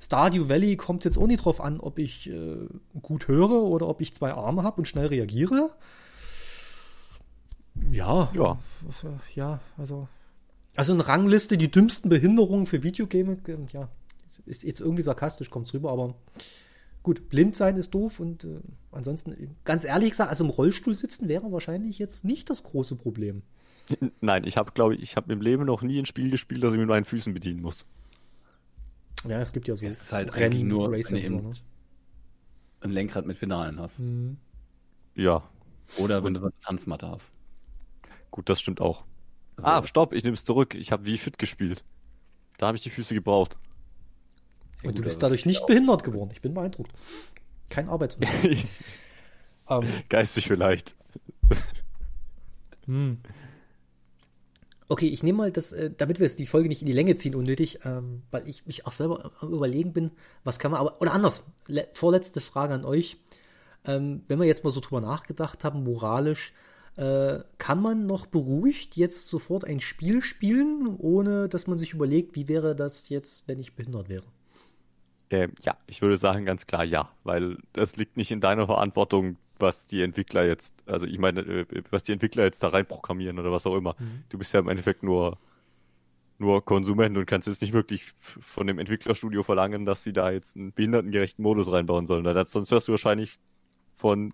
Stardew Valley kommt jetzt auch nicht drauf an, ob ich äh, gut höre oder ob ich zwei Arme habe und schnell reagiere. Ja. Ja. Also, ja, also. Also eine Rangliste, die dümmsten Behinderungen für Videogame, äh, ja, ist jetzt irgendwie sarkastisch, kommt rüber, aber gut, blind sein ist doof und äh, ansonsten, ganz ehrlich gesagt, also im Rollstuhl sitzen wäre wahrscheinlich jetzt nicht das große Problem. Nein, ich habe, glaube ich, ich habe im Leben noch nie ein Spiel gespielt, das ich mit meinen Füßen bedienen muss. Ja, es gibt ja so es ist halt Rennen, nur Racer wenn du so, ne? ein Lenkrad mit Pedalen hast. Mhm. Ja. Oder wenn du so eine Tanzmatte hast. Gut, das stimmt auch. Also, ah, stopp, ich nehme es zurück. Ich habe wie fit gespielt. Da habe ich die Füße gebraucht. Ja, Und du bist dadurch nicht behindert geworden. Ich bin beeindruckt. Kein Arbeitsmittel. um, ähm. Geistig vielleicht. hm. Okay, ich nehme mal das, äh, damit wir jetzt die Folge nicht in die Länge ziehen, unnötig, ähm, weil ich mich auch selber überlegen bin, was kann man, aber, oder anders, vorletzte Frage an euch. Ähm, wenn wir jetzt mal so drüber nachgedacht haben, moralisch, äh, kann man noch beruhigt jetzt sofort ein Spiel spielen, ohne dass man sich überlegt, wie wäre das jetzt, wenn ich behindert wäre? Ähm, ja, ich würde sagen ganz klar ja, weil das liegt nicht in deiner Verantwortung, was die Entwickler jetzt, also ich meine, äh, was die Entwickler jetzt da rein programmieren oder was auch immer. Mhm. Du bist ja im Endeffekt nur, nur Konsument und kannst jetzt nicht wirklich von dem Entwicklerstudio verlangen, dass sie da jetzt einen behindertengerechten Modus reinbauen sollen. Das, sonst wirst du wahrscheinlich von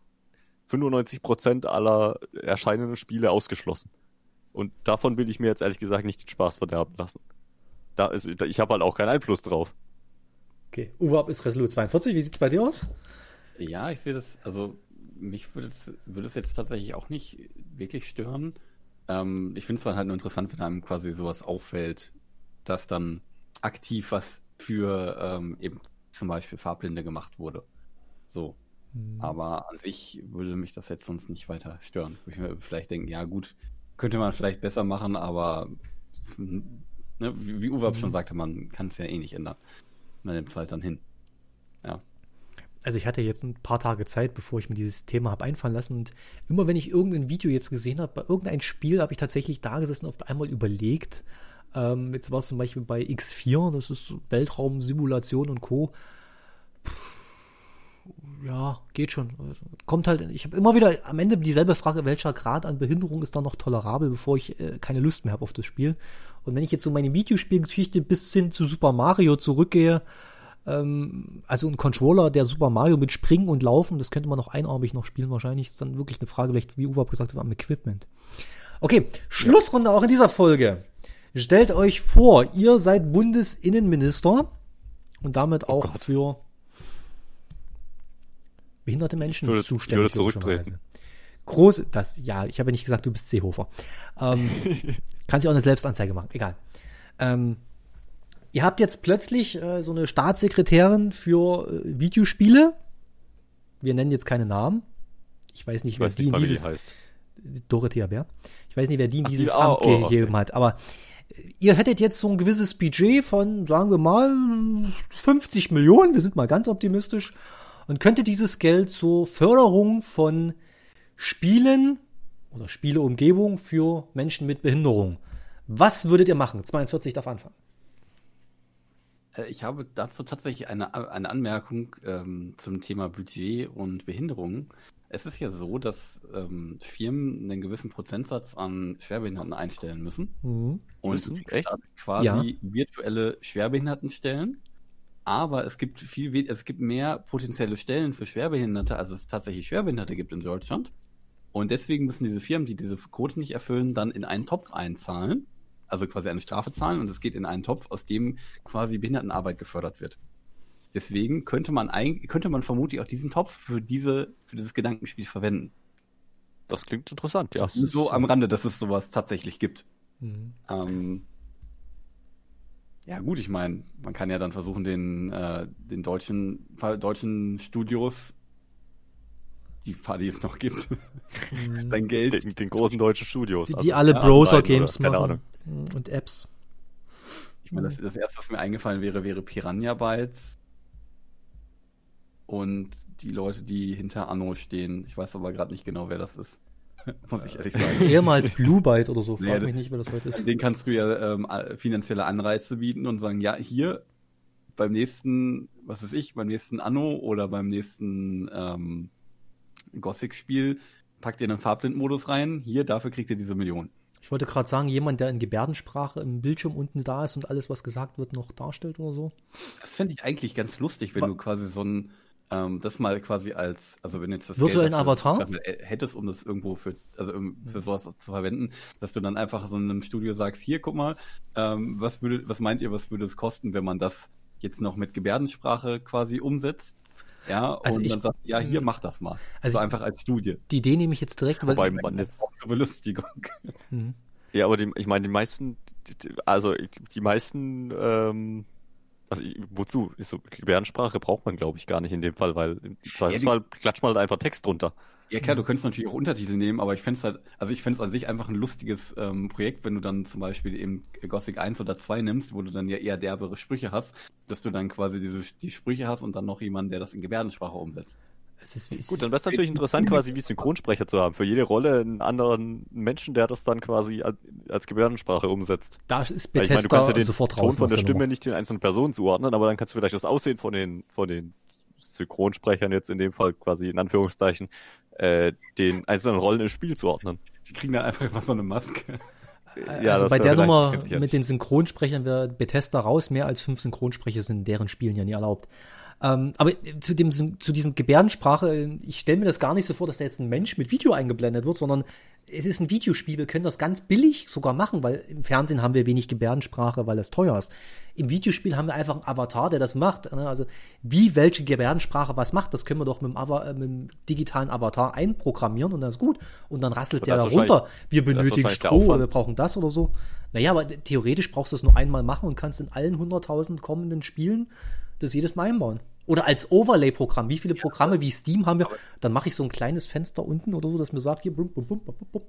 95% aller erscheinenden Spiele ausgeschlossen. Und davon will ich mir jetzt ehrlich gesagt nicht den Spaß verderben lassen. Da ist, ich habe halt auch keinen Einfluss drauf. Okay, Uwe ab ist Resolut 42. Wie sieht es bei dir aus? Ja, ich sehe das, also mich würde es, würde es jetzt tatsächlich auch nicht wirklich stören. Ähm, ich finde es dann halt nur interessant, wenn einem quasi sowas auffällt, dass dann aktiv was für ähm, eben zum Beispiel Farblinde gemacht wurde. So. Mhm. Aber an sich würde mich das jetzt sonst nicht weiter stören. Würde ich mir vielleicht denken, ja gut, könnte man vielleicht besser machen, aber ne, wie Uwe mhm. schon sagte, man kann es ja eh nicht ändern. Man nimmt es halt dann hin. Ja also ich hatte jetzt ein paar Tage Zeit, bevor ich mir dieses Thema habe einfallen lassen. Und immer wenn ich irgendein Video jetzt gesehen habe, bei irgendeinem Spiel, habe ich tatsächlich da gesessen und auf einmal überlegt. Ähm, jetzt war es zum Beispiel bei X4, das ist Weltraumsimulation und Co. ja, geht schon. Kommt halt, ich habe immer wieder am Ende dieselbe Frage, welcher Grad an Behinderung ist da noch tolerabel, bevor ich äh, keine Lust mehr habe auf das Spiel. Und wenn ich jetzt so meine Videospielgeschichte bis hin zu Super Mario zurückgehe, ähm, also ein Controller, der Super Mario mit Springen und Laufen, das könnte man noch einarmig noch spielen wahrscheinlich. Ist dann wirklich eine Frage, vielleicht, wie Uwe gesagt hat, am Equipment. Okay, Schlussrunde ja. auch in dieser Folge. Stellt euch vor, ihr seid Bundesinnenminister und damit oh auch Gott. für behinderte Menschen würde, zuständig. Ich würde zurücktreten. Groß, das, ja, ich habe ja nicht gesagt, du bist Seehofer. Ähm, kannst ja auch eine Selbstanzeige machen, egal. Ähm, Ihr habt jetzt plötzlich äh, so eine Staatssekretärin für äh, Videospiele. Wir nennen jetzt keine Namen. Ich weiß nicht, wer die in dieses. heißt. Dorothea Bär. Ich weiß nicht, wer die in Ach, dieses die, Amt oh, gegeben okay. hat. Aber äh, ihr hättet jetzt so ein gewisses Budget von, sagen wir mal, 50 Millionen. Wir sind mal ganz optimistisch. Und könnte dieses Geld zur Förderung von Spielen oder Spieleumgebung für Menschen mit Behinderung. Was würdet ihr machen? 42 darf anfangen. Äh, ich habe dazu tatsächlich eine, eine Anmerkung ähm, zum Thema Budget und Behinderung. Es ist ja so, dass ähm, Firmen einen gewissen Prozentsatz an Schwerbehinderten einstellen müssen. Mhm. Und Müssen? Echt? quasi Ja. virtuelle Schwerbehindertenstellen. Aber es gibt viel, es gibt mehr potenzielle Stellen für Schwerbehinderte, als es tatsächlich Schwerbehinderte gibt in Deutschland. Und deswegen müssen diese Firmen, die diese Quote nicht erfüllen, dann in einen Topf einzahlen. Also quasi eine Strafe zahlen und es geht in einen Topf, aus dem quasi Behindertenarbeit gefördert wird. Deswegen könnte man eigentlich, könnte man vermutlich auch diesen Topf für diese, für dieses Gedankenspiel verwenden. Das klingt interessant, ja. Nur so am Rande, dass es sowas tatsächlich gibt. Mhm. Ähm, ja, gut, ich meine, man kann ja dann versuchen, den, äh, den deutschen, deutschen Studios, die, die es noch gibt, dein Geld. Den, den großen deutschen Studios. Die, also, die alle ja, Browser-Games machen. Und Apps. Ich meine, das, das erste, was mir eingefallen wäre, wäre Piranha Bytes. Und die Leute, die hinter Anno stehen. Ich weiß aber gerade nicht genau, wer das ist. Muss ich ehrlich sagen. Ehemals Blue Byte oder so. Frag Nee, mich nicht, wer das heute ist. Den kannst du ja ähm, finanzielle Anreize bieten und sagen, ja, hier beim nächsten, was weiß ich, beim nächsten Anno oder beim nächsten ähm, Gothic-Spiel packt ihr einen Farblindmodus rein, hier, dafür kriegt ihr diese Million. Ich wollte gerade sagen, jemand, der in Gebärdensprache im Bildschirm unten da ist und alles, was gesagt wird, noch darstellt oder so. Das fände ich eigentlich ganz lustig, wenn Wa- du quasi so ein, ähm, das mal quasi als, also wenn jetzt das Virtuellen Avatar? mal, äh, hättest, um das irgendwo für, also um, für sowas zu verwenden, dass du dann einfach so in einem Studio sagst, hier, guck mal, ähm, was würde, was meint ihr, was würde es kosten, wenn man das jetzt noch mit Gebärdensprache quasi umsetzt? Ja, Also und ich- dann sagt, ja, hier, mach das mal. Also so einfach als Studie. Die Idee nehme ich jetzt direkt, weil Wobei man jetzt Auch zur Belustigung. Mhm. Ja, aber die, ich meine, die meisten, die- die- also die meisten, ähm, also ich, wozu? Ist so, Gebärdensprache braucht man, glaube ich, gar nicht in dem Fall, weil im Zweifelsfall klatscht man halt einfach Text drunter. Ja klar, du könntest natürlich auch Untertitel nehmen, aber ich fände es halt, also ich fände es an sich einfach ein lustiges ähm, Projekt, wenn du dann zum Beispiel eben Gothic 1 oder 2 nimmst, wo du dann ja eher derbere Sprüche hast, dass du dann quasi diese die Sprüche hast und dann noch jemanden, der das in Gebärdensprache umsetzt. Es ist, Gut, dann wäre es natürlich interessant, quasi wie Synchronsprecher zu haben. Für jede Rolle einen anderen Menschen, der das dann quasi als, als Gebärdensprache umsetzt. da ist Weil ich meine, du Bethesda kannst ja den sofort Ton raus. von aus der der Stimme Nummer. nicht den einzelnen Personen zuordnen, aber dann kannst du vielleicht das Aussehen von den, von den Synchronsprechern jetzt in dem Fall quasi in Anführungszeichen äh, den einzelnen Rollen im Spiel zuordnen. Die kriegen dann einfach immer so eine Maske. Ja, also bei der Nummer mit den Synchronsprechern wäre Bethesda raus. Mehr als fünf Synchronsprecher sind in deren Spielen ja nie erlaubt. Ähm, aber äh, zu dem zu diesem Gebärdensprache, äh, ich stelle mir das gar nicht so vor, dass da jetzt ein Mensch mit Video eingeblendet wird, sondern es ist ein Videospiel. Wir können das ganz billig sogar machen, weil im Fernsehen haben wir wenig Gebärdensprache, weil es teuer ist. Im Videospiel haben wir einfach einen Avatar, der das macht. ne? Also wie welche Gebärdensprache was macht, das können wir doch mit dem, Ava äh, mit dem digitalen Avatar einprogrammieren und dann ist gut. Und dann rasselt Aber der da das runter. Wir das benötigen Stroh oder wir brauchen das oder so. Naja, aber theoretisch brauchst du es nur einmal machen und kannst in allen 100.000 kommenden Spielen das jedes Mal einbauen. Oder als Overlay-Programm. Wie viele Programme wie Steam haben wir? Dann mache ich so ein kleines Fenster unten oder so, das mir sagt, hier, bum, bum, bum, bum, bum.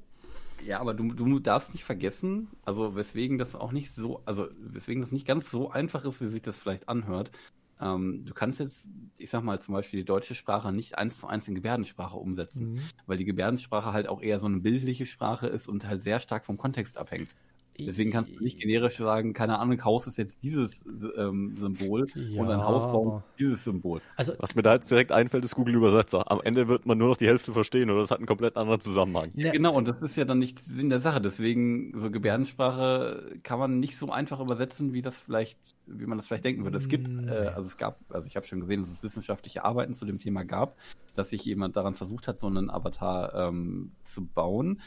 Ja, aber du, du darfst nicht vergessen, also weswegen das auch nicht so, also weswegen das nicht ganz so einfach ist, wie sich das vielleicht anhört. Ähm, du kannst jetzt, ich sag mal, zum Beispiel die deutsche Sprache nicht eins zu eins in Gebärdensprache umsetzen, weil die Gebärdensprache halt auch eher so eine bildliche Sprache ist und halt sehr stark vom Kontext abhängt. Deswegen kannst du nicht generisch sagen, keine Ahnung, Haus ist jetzt dieses ähm, Symbol Ja, und ein Hausbaum dieses Symbol. Also, Was mir da jetzt direkt einfällt, ist Google Übersetzer. Am Ende wird man nur noch die Hälfte verstehen oder es hat einen komplett anderen Zusammenhang. ne, Genau, und das ist ja dann nicht Sinn der Sache. Deswegen, so Gebärdensprache kann man nicht so einfach übersetzen, wie das vielleicht, wie man das vielleicht denken würde. Es gibt, Nee. äh, also es gab, also ich habe schon gesehen, dass es wissenschaftliche Arbeiten zu dem Thema gab, dass sich jemand daran versucht hat, so einen Avatar ähm, zu bauen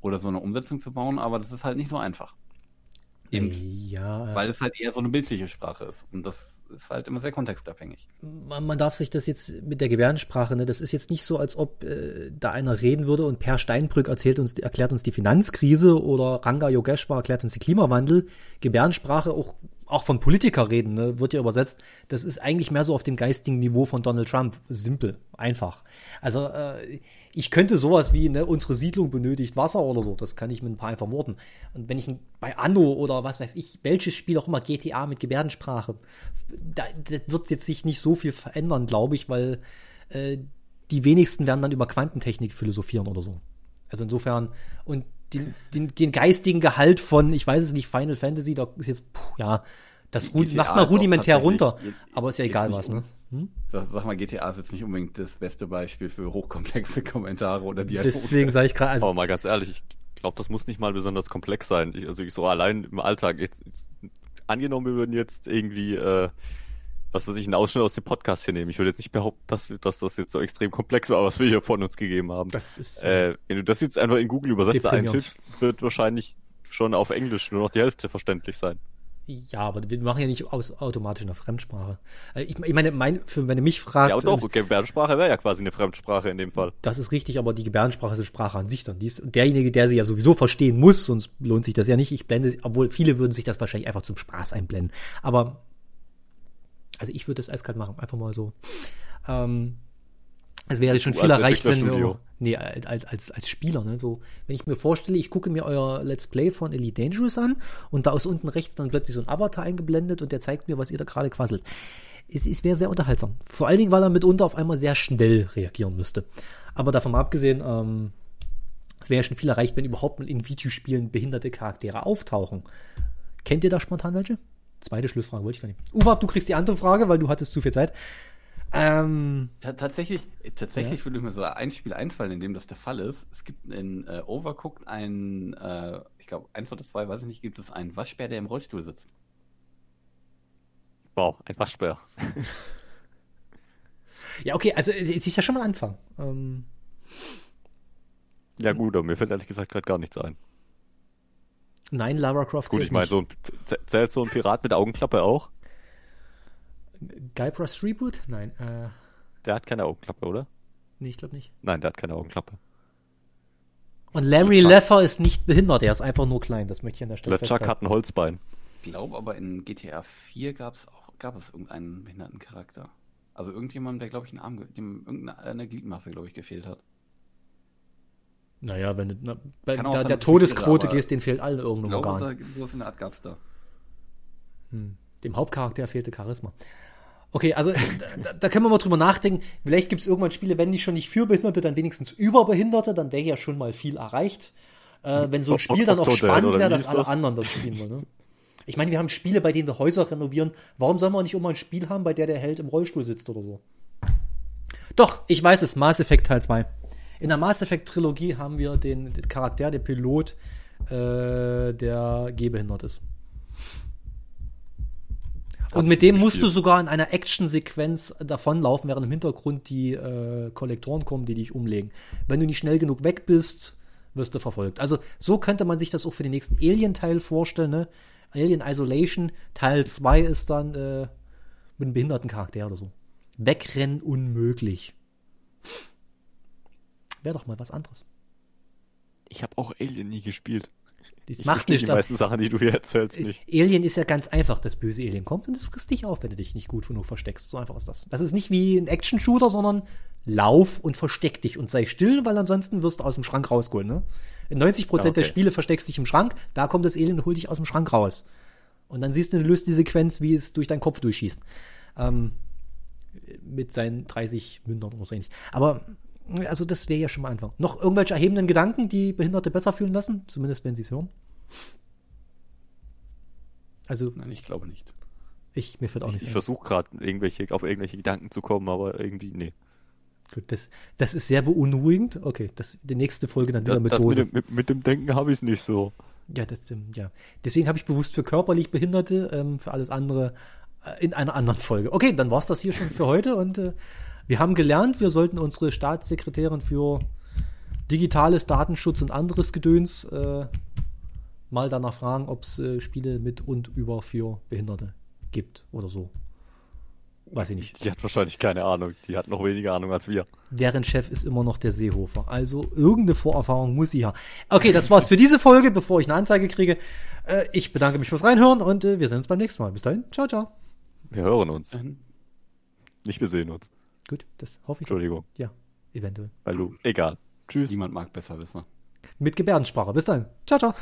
oder so eine Umsetzung zu bauen, aber das ist halt nicht so einfach. Eben, ja, weil es halt eher so eine bildliche Sprache ist. Und das ist halt immer sehr kontextabhängig. man, man darf sich das jetzt mit der Gebärdensprache, ne, das ist jetzt nicht so, als ob äh, da einer reden würde und Per Steinbrück erzählt uns, erklärt uns die Finanzkrise oder Ranga Yogeshwar erklärt uns den Klimawandel. Gebärdensprache auch auch von Politiker reden, ne, wird ja übersetzt. Das ist eigentlich mehr so auf dem geistigen Niveau von Donald Trump. Simpel, einfach. Also äh, ich könnte sowas wie, ne, unsere Siedlung benötigt Wasser oder so. Das kann ich mit ein paar einfachen Worten. Und wenn ich bei Anno oder was weiß ich, welches Spiel auch immer GTA mit Gebärdensprache, da, das wird jetzt sich nicht so viel verändern, glaube ich, weil äh, die wenigsten werden dann über Quantentechnik philosophieren oder so. Also insofern, und den, den, den geistigen Gehalt von, ich weiß es nicht, Final Fantasy, da ist jetzt, puh, ja, das GTA macht auch rudimentär runter. Aber ist ja egal was, ne? Hm? Sag, sag mal, GTA ist jetzt nicht unbedingt das beste Beispiel für hochkomplexe Kommentare oder Dialoge. Deswegen sage ich gerade, also Aber mal ganz ehrlich, ich glaube, das muss nicht mal besonders komplex sein. Ich, also ich so allein im Alltag, jetzt, jetzt, angenommen, wir würden jetzt irgendwie, äh, was weiß ich, einen Ausschnitt aus dem Podcast hier nehmen. Ich würde jetzt nicht behaupten, dass, dass das jetzt so extrem komplex war, was wir hier von uns gegeben haben. das ist, Äh, wenn du das jetzt einfach in Google Deprimierend. eintippst, wird wahrscheinlich schon auf Englisch nur noch die Hälfte verständlich sein. ja, aber wir machen ja nicht aus, automatisch eine Fremdsprache. Äh, Ich, ich meine, mein, für, wenn du mich fragst, Ja, und auch, äh, Gebärdensprache wäre ja quasi eine Fremdsprache in dem Fall. das ist richtig, aber die Gebärdensprache ist eine Sprache an sich dann. Die ist derjenige, der sie ja sowieso verstehen muss, sonst lohnt sich das ja nicht. Ich blende, obwohl viele würden sich das wahrscheinlich einfach zum Spaß einblenden. Aber, also ich würde das eiskalt machen, einfach mal so. Ähm, es wäre schon Du viel erreicht, wenn wir, nee, als, als, als Spieler, ne, so, wenn ich mir vorstelle, ich gucke mir euer Let's Play von Elite Dangerous an und da aus unten rechts dann plötzlich so ein Avatar eingeblendet und der zeigt mir, was ihr da gerade quasselt. Es, es wäre sehr unterhaltsam. Vor allen Dingen, weil er mitunter auf einmal sehr schnell reagieren müsste. Aber davon mal abgesehen, ähm, es wäre schon viel erreicht, wenn überhaupt mal in Videospielen behinderte Charaktere auftauchen. Kennt ihr da spontan welche? Zweite Schlussfrage wollte ich gar nicht. Uwe, du kriegst die andere Frage, weil du hattest zu viel Zeit. Ähm, Ta- Tatsächlich, tatsächlich würde mir so ein Spiel einfallen, in dem das der Fall ist. Es gibt in äh, Overcooked ein, äh, ich glaube, eins oder zwei, weiß ich nicht, gibt es einen Waschbär, der im Rollstuhl sitzt. Wow, ein Waschbär. ja, okay, also es ist ja schon mal ein Anfang. Ähm, Ja gut, aber mir fällt ehrlich gesagt gerade gar nichts ein. Nein, Lara Croft Gut, ich meine, nicht. so ein, zählt so ein Pirat mit Augenklappe auch? Guybrush Reboot? Nein, äh, Der hat keine Augenklappe, oder? nee, ich glaube nicht. Nein, der hat keine Augenklappe. Und Larry Leffer ist nicht behindert, er ist einfach nur klein, das möchte ich an der Stelle LeChuck hat ein Holzbein. Ich glaube aber in GTA 4 gab es auch, gab es irgendeinen behinderten Charakter. Also irgendjemand, der, glaube ich, einen Arm, dem irgendeine Gliedmasse, glaube ich, gefehlt hat. Naja, wenn du na, bei da, sein, der irre, Todesquote aber gehst, den fehlt allen irgendein glaube, Organ. so- der Art gab es da. Dem Hauptcharakter fehlte Charisma. Okay, also da, da können wir mal drüber nachdenken. Vielleicht gibt es irgendwann Spiele, wenn nicht schon nicht für Behinderte, dann wenigstens über Behinderte, dann wäre ja schon mal viel erreicht. Äh, wenn so ein Spiel dann auch spannend wäre, dass alle das? anderen das spielen wollen. Ne? Ich meine, wir haben Spiele, bei denen wir Häuser renovieren. Warum sollen wir nicht immer ein Spiel haben, bei der der Held im Rollstuhl sitzt oder so? Doch, ich weiß es, Mass Effect Teil 2. In der Mass Effect Trilogie haben wir den, den Charakter, der Pilot, äh, der gehbehindert ist. Und mit dem musst du sogar in einer Actionsequenz davonlaufen, während im Hintergrund die äh, Kollektoren kommen, die dich umlegen. Wenn du nicht schnell genug weg bist, wirst du verfolgt. Also so könnte man sich das auch für den nächsten Alien-Teil vorstellen. Ne? Alien Isolation Teil 2 ist dann äh, mit einem behinderten Charakter oder so. Wegrennen unmöglich. Wäre doch mal was anderes. Ich habe auch Alien nie gespielt. Das Ich macht nicht. die meisten Sachen, die du hier erzählst, nicht. Alien ist ja ganz einfach. Das böse Alien kommt und es frisst dich auf, wenn du dich nicht gut genug versteckst. So einfach ist das. Das ist nicht wie ein Action-Shooter, sondern lauf und versteck dich und sei still, weil ansonsten wirst du aus dem Schrank rausgeholt. Ne? In 90% Ja, okay. der Spiele versteckst du dich im Schrank, da kommt das Alien und holt dich aus dem Schrank raus. Und dann siehst du eine lustige Sequenz, wie es durch deinen Kopf durchschießt. Ähm, mit seinen 30 Mündern oder so ähnlich. Aber, also das wäre ja schon mal einfach. Noch irgendwelche erhebenden Gedanken, die Behinderte besser fühlen lassen? Zumindest, wenn sie es hören. Also, Nein, ich glaube nicht. ich, mir fällt auch Ich, nichts ich versuche gerade irgendwelche, auf irgendwelche Gedanken zu kommen, aber irgendwie, nee. Gut, das, das ist sehr beunruhigend. Okay, das, die nächste Folge dann wieder Das, mit das mit, Dose. dem, mit, mit dem Denken habe ich es nicht so. Ja, das, ähm, ja. Deswegen habe ich bewusst für körperlich Behinderte, ähm, für alles andere äh, in einer anderen Folge. Okay, dann war's das hier schon für heute und äh, wir haben gelernt, wir sollten unsere Staatssekretärin für digitales Datenschutz und anderes Gedöns äh, mal danach fragen, ob es äh, Spiele mit und über für Behinderte gibt oder so. Weiß ich nicht. Die hat wahrscheinlich keine Ahnung. Die hat noch weniger Ahnung als wir. Deren Chef ist immer noch der Seehofer. Also irgendeine Vorerfahrung muss sie haben. Okay, das war's für diese Folge, bevor ich eine Anzeige kriege. Äh, ich bedanke mich fürs Reinhören und äh, wir sehen uns beim nächsten Mal. Bis dahin. Ciao, ciao. Wir hören uns. Nicht wir sehen uns. Gut, das hoffe ich. Entschuldigung. Ja, eventuell. Weil du. Egal. Tschüss. Niemand mag besser wissen. Mit Gebärdensprache. Bis dahin. Ciao, ciao.